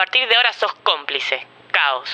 partir de ahora sos cómplice. Caos.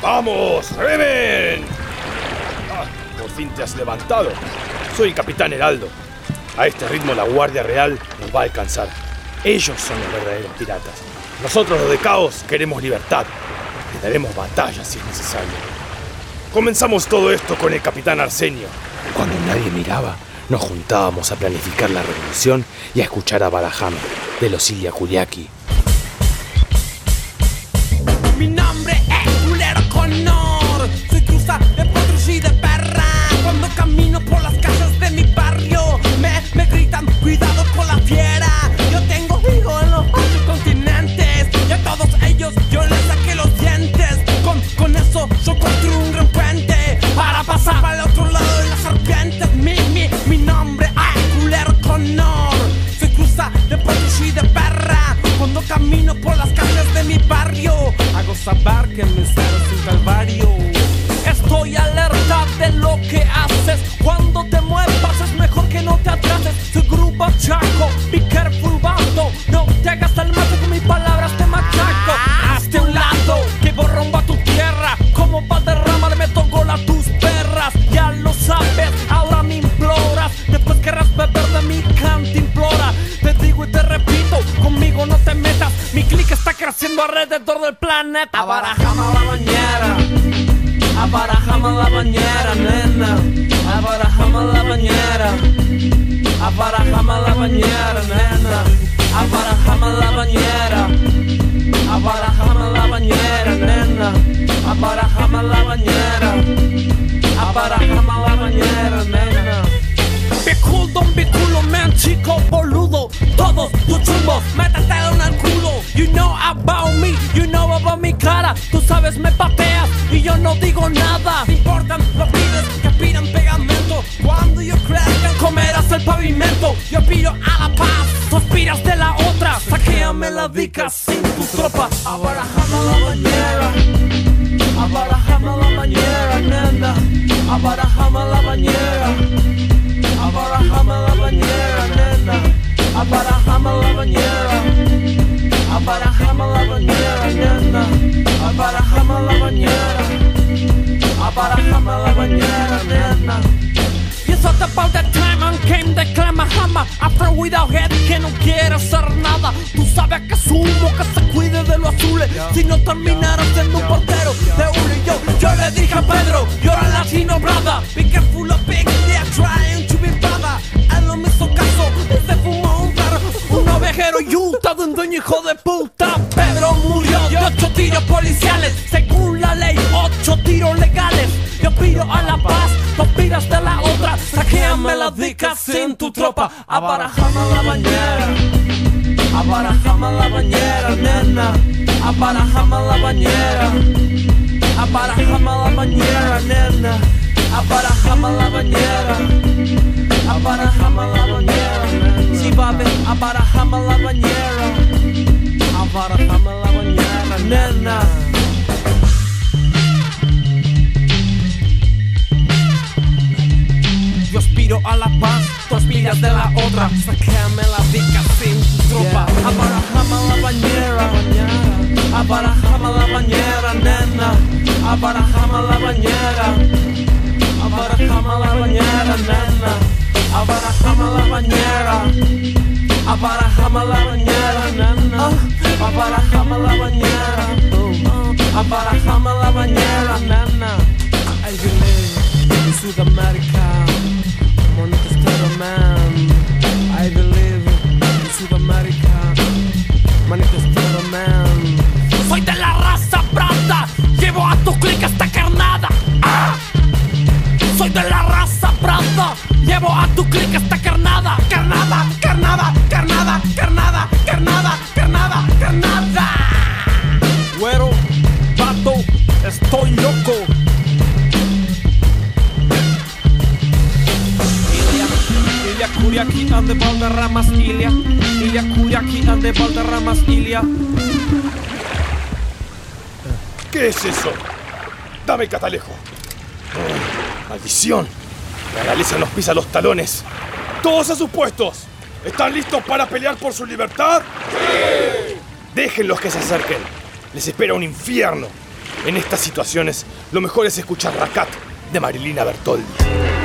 ¡Vamos! ¡Remen! Ah, por fin te has levantado. Soy el capitán Heraldo. A este ritmo la Guardia Real nos va a alcanzar. Ellos son los verdaderos piratas. Nosotros los de Caos queremos libertad. Le daremos batalla si es necesario. Comenzamos todo esto con el capitán Arsenio. Cuando nadie miraba, nos juntábamos a planificar la revolución y a escuchar a Baraham de los Ilia Kuliaki. Mi nombre es Culero Conor. Soy cruza de y de perra. Cuando camino por las calles de mi barrio, me, me gritan, cuidado con la fiera. Yo tengo hijos en los ocho continentes. Y a todos ellos yo les saqué los dientes. Con, con eso yo construí un gran puente. Para pasar al otro camino por las calles de mi barrio, hago saber que mi ser es un calvario. Del planeta. Abarajama la bañera. Abarajama la bañera, nena. Abarajama la bañera. Abarajama la bañera, nena. Abarajama la bañera. Abarajama la bañera, nena. Abarajama la bañera. Abarajama la bañera, nena. Cool, don't be cool, man, chico boludo. Todos tus chumbos, métete en el culo. You know about me, you know about mi cara. Tú sabes, me pateas y yo no digo nada. Te importan los pibes que aspiran pegamento. Cuando yo crezca, comerás el pavimento. Yo aspiro a la paz, tú aspiras de la otra. Saquéame la dica sin tu tropa. Abarajame la bañera. Abarajame la bañera, nena. Abarajame la Abarajame la bañera. Abarajame la bañera, nena. Abarajame la bañera. Abarajame la bañera, nena. It's all about that time and came the clamahama After without head que no quiere hacer nada Tú sabes que sumo que se cuide de los azules Si no terminara siendo un portero de uno y yo Yo le dije a Pedro, you're a latino brother Hijo de puta Pedro murió de ocho tiros policiales. Según la ley, ocho tiros legales. Yo pido a la paz, tú aspiras de la otra. Saquéame las dicas sin tu tropa. Abarajame la bañera Abarajame la bañera, nena. Abarajame la bañera Abarajame la bañera, nena. Abarajame la bañera Abarajame la bañera, nena. Sí, babe, abarajame la bañera Abarajame la bañera, nena Yo aspiro a la paz, tú aspiras de la otra. Sáquame la dica sin tropa. Abarajame la bañera, abarajame la bañera, nena. Abarajame la bañera, abarajame la bañera, nena. Abarajame la bañera, abarajame la bañera. Abarajame la bañera, abarajame la bañera, nena. I believe in Sudamérica. Monica Estero Man. I believe in Sudamérica. Monica Estero Man. Soy de la raza brata. Llevo a tu clic esta carnada. ¡Ah! Soy de la raza brata. Llevo a tu clic esta carnada. ¿Qué es eso? Dame el catalejo. Oh, maldición. La realeza nos pisa los talones. Todos a sus puestos. ¿Están listos para pelear por su libertad? Déjenlos que se acerquen. Les espera un infierno. En estas situaciones, lo mejor es escuchar Racat de Marilina Bertoldi.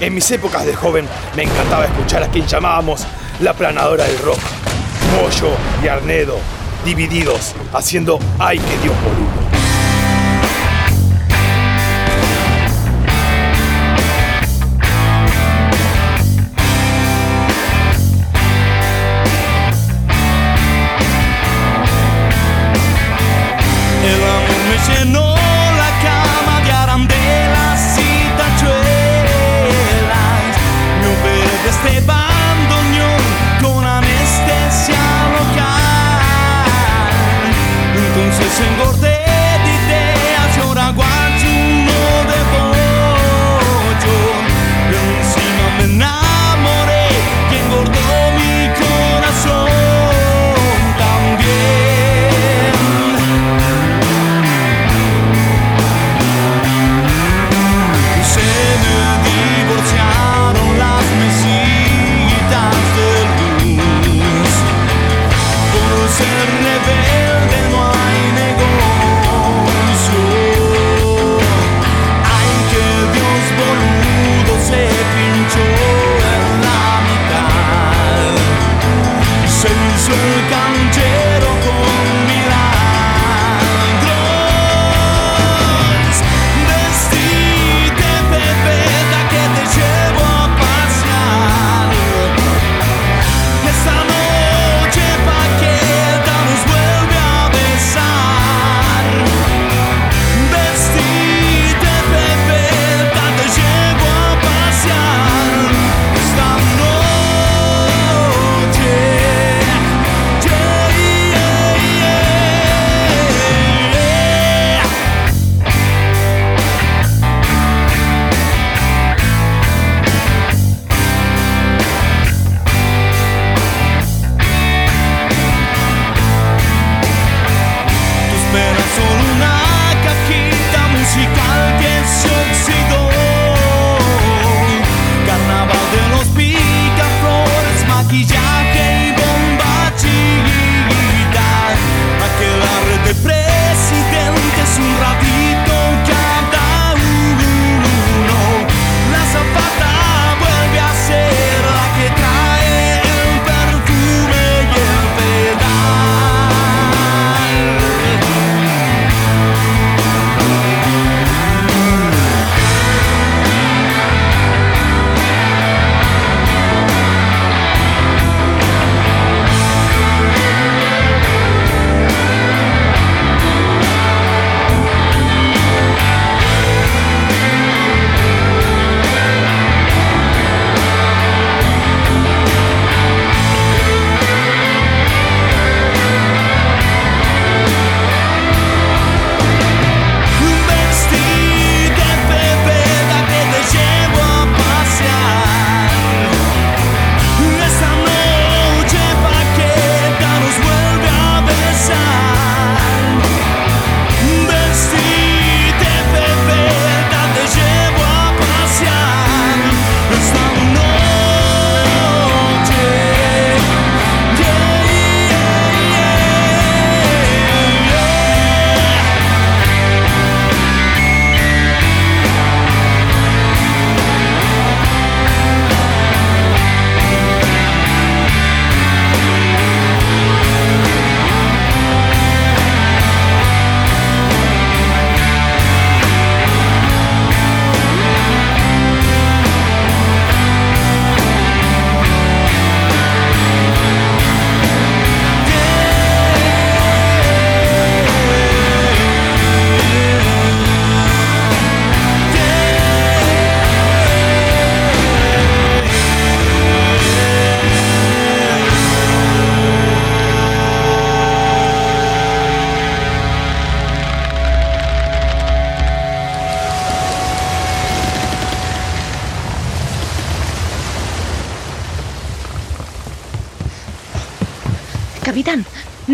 En mis épocas de joven me encantaba escuchar a quien llamábamos la planadora del rock, Moyo y Arnedo, divididos, haciendo Ay que Dios por ser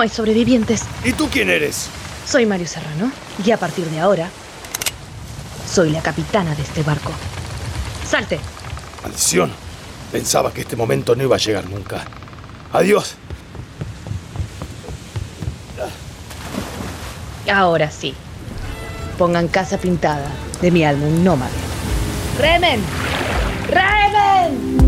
no hay sobrevivientes. ¿Y tú quién eres? Soy Mario Serrano y a partir de ahora soy la capitana de este barco. Salte. Maldición. Pensaba que este momento no iba a llegar nunca. Adiós. Ahora sí. Pongan casa pintada de mi álbum Nómade. ¡Remen! ¡Remen!